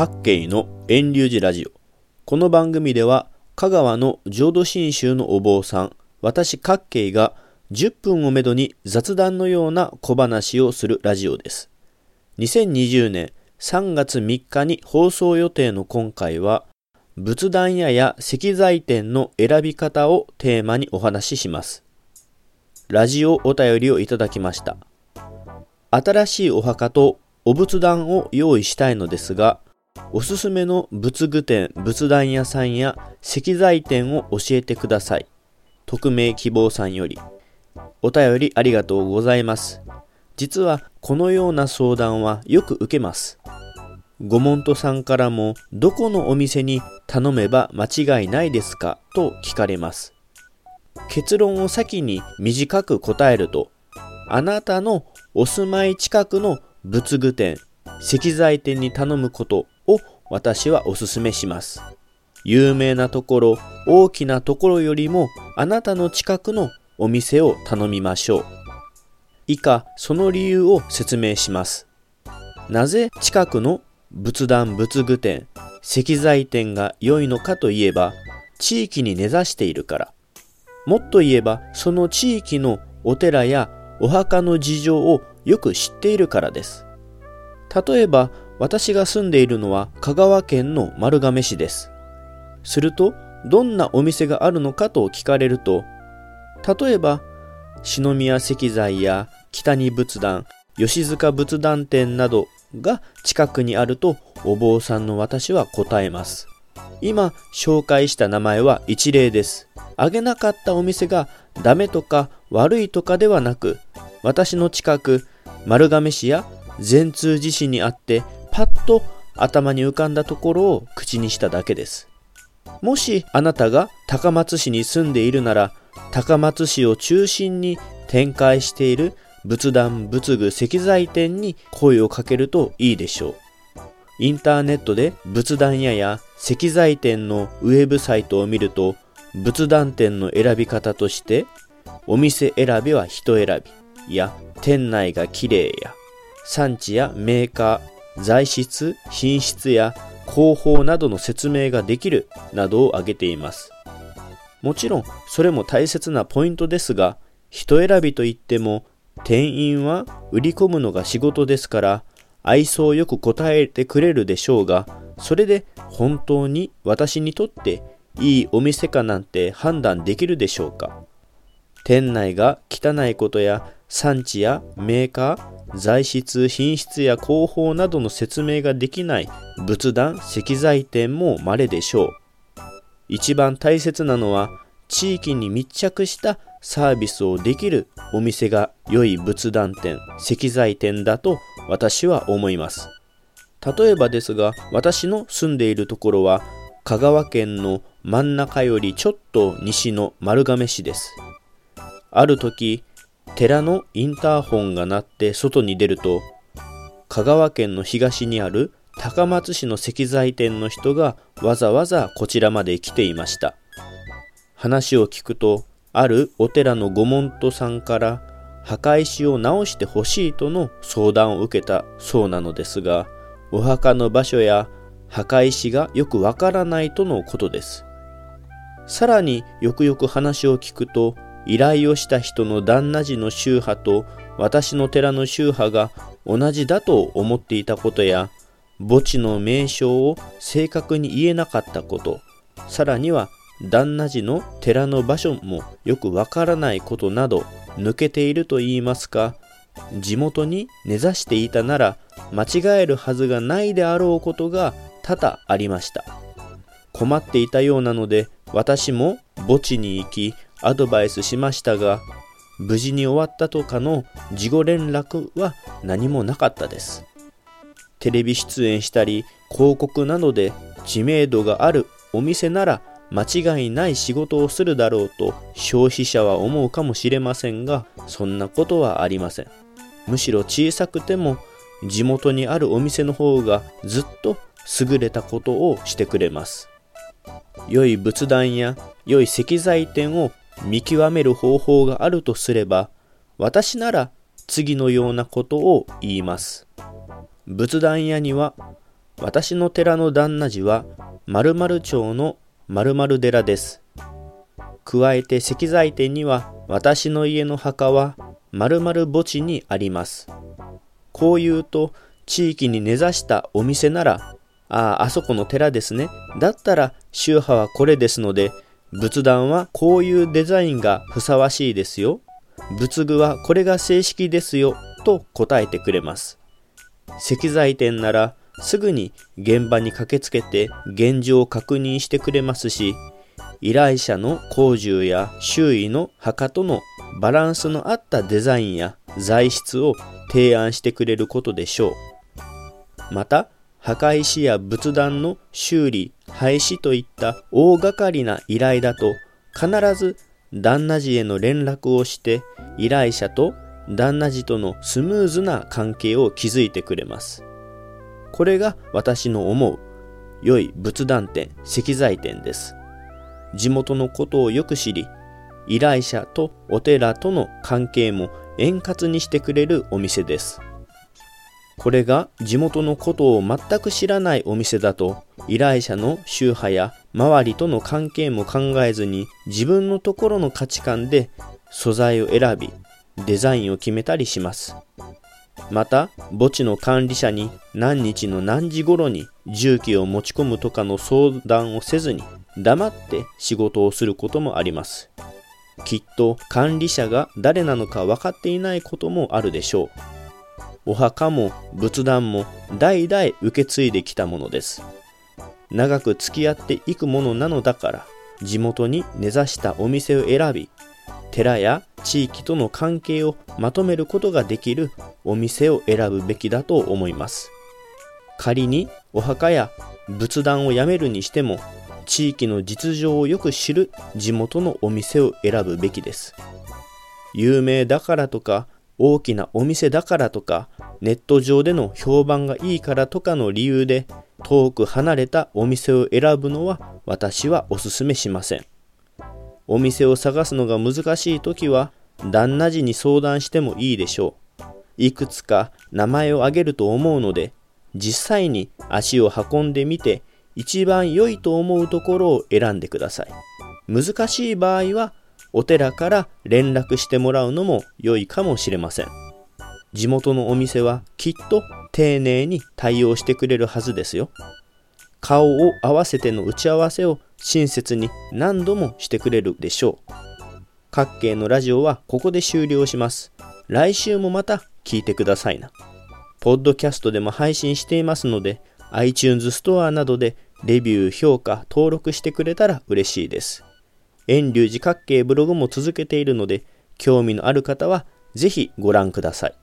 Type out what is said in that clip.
各系の遠流寺ラジオ。この番組では、香川の浄土真宗のお坊さん、私各系が10分をめどに雑談のような小話をするラジオです。2020年3月3日に放送予定の今回は、仏壇屋や石材店の選び方をテーマにお話しします。ラジオお便りをいただきました。新しいお墓とお仏壇を用意したいのですが、おすすめの仏具店、仏壇屋さんや石材店を教えてください。匿名希望さんより。お便りありがとうございます。実はこのような相談はよく受けます。ご門徒さんからもどこのお店に頼めば間違いないですか？と聞かれます。結論を先に短く答えると、あなたのお住まい近くの仏具店、石材店に頼むこと私はお勧めします。有名なところ、大きなところよりもあなたの近くのお店を頼みましょう。以下、その理由を説明します。なぜ近くの仏壇仏具店、石材店が良いのかといえば、地域に根ざしているから。もっと言えば、その地域のお寺やお墓の事情をよく知っているからです。例えば、私が住んでいるのは香川県の丸亀市です。すると、どんなお店があるのかと聞かれると、例えば、篠宮石材や北に仏壇、吉塚仏壇店などが近くにあるとお坊さんの私は答えます。今紹介した名前は一例です。あげなかったお店がダメとか悪いとかではなく、私の近く丸亀市や善通寺市にあってと頭に浮かんだところを口にしただけです。もしあなたが高松市に住んでいるなら高松市を中心に展開している仏壇仏具石材店に声をかけるといいでしょう。インターネットで仏壇屋や石材店のウェブサイトを見ると仏壇店の選び方としてお店選びは人選びや店内が綺麗や産地やメーカー、材質、品質や広報などの説明ができるなどを挙げています。もちろんそれも大切なポイントですが、人選びといっても店員は売り込むのが仕事ですから愛想よく答えてくれるでしょうが、それで本当に私にとっていいお店かなんて判断できるでしょうか店内が汚いことや産地やメーカー、材質、品質や広報などの説明ができない仏壇、石材店も稀でしょう。一番大切なのは地域に密着したサービスをできるお店が良い仏壇店、石材店だと私は思います。例えばですが、私の住んでいるところは香川県の真ん中よりちょっと西の丸亀市です。ある時、寺のインターホンが鳴って外に出ると、香川県の東にある高松市の石材店の人がわざわざこちらまで来ていました。話を聞くと、あるお寺の御門徒さんから墓石を直してほしいとの相談を受けたそうなのですが、お墓の場所や墓石がよくわからないとのことです。さらによくよく話を聞くと、依頼をした人の旦那寺の宗派と私の寺の宗派が同じだと思っていたことや、墓地の名称を正確に言えなかったこと、さらには旦那寺の寺の場所もよくわからないことなど抜けていると言いますか、地元に根ざしていたなら間違えるはずがないであろうことが多々ありました。困っていたようなので私も墓地に行きアドバイスしましたが無事に終わったとかの事後連絡は何もなかったです。テレビ出演したり広告などで知名度があるお店なら間違いない仕事をするだろうと消費者は思うかもしれませんがそんなことはありませんむしろ小さくても地元にあるお店の方がずっと優れたことをしてくれます良い仏壇や良い石材店を見極める方法があるとすれば私なら次のようなことを言います仏壇屋には私の寺の旦那寺は〇〇町の〇〇寺です。加えて石材店には私の家の墓は〇〇墓地にあります。こう言うと地域に根ざしたお店なら、ああ、あそこの寺ですね。だったら宗派はこれですので、仏壇はこういうデザインがふさわしいですよ。仏具はこれが正式ですよ。と答えてくれます。石材店ならすぐに現場に駆けつけて現状を確認してくれますし、依頼者の工住や周囲の墓とのバランスの合ったデザインや材質を提案してくれることでしょう。また、墓石や仏壇の修理、廃止といった大掛かりな依頼だと必ず旦那寺への連絡をして依頼者と旦那寺とのスムーズな関係を築いてくれます。これが私の思う良い仏壇店、石材店です。地元のことをよく知り、依頼者とお寺との関係も円滑にしてくれるお店です。これが地元のことを全く知らないお店だと依頼者の宗派や周りとの関係も考えずに自分のところの価値観で素材を選びデザインを決めたりします。また墓地の管理者に何日の何時頃に重機を持ち込むとかの相談をせずに黙って仕事をすることもあります。きっと管理者が誰なのか分かっていないこともあるでしょう。お墓も仏壇も代々受け継いできたものです。長く付き合っていくものなのだから、地元に根ざしたお店を選び、寺や地域との関係をまとめることができるお店を選ぶべきだと思います。仮にお墓や仏壇をやめるにしても、地域の実情をよく知る地元のお店を選ぶべきです。有名だからとか大きなお店だからとか、ネット上での評判がいいからとかの理由で、遠く離れたお店を選ぶのは私はお勧めしません。お店を探すのが難しい時は、旦那寺に相談してもいいでしょう。いくつか名前を挙げると思うので、実際に足を運んでみて、一番良いと思うところを選んでください。難しい場合はお寺から連絡してもらうのも良いかもしれません。地元のお店はきっと丁寧に対応してくれるはずですよ。顔を合わせての打ち合わせを親切に何度もしてくれるでしょう。各系のラジオはここで終了します。来週もまた聞いてくださいな。ポッドキャストでも配信していますので、iTunes ストアなどでレビュー、評価、登録してくれたら嬉しいです。遠流寺各系ブログも続けているので、興味のある方はぜひご覧ください。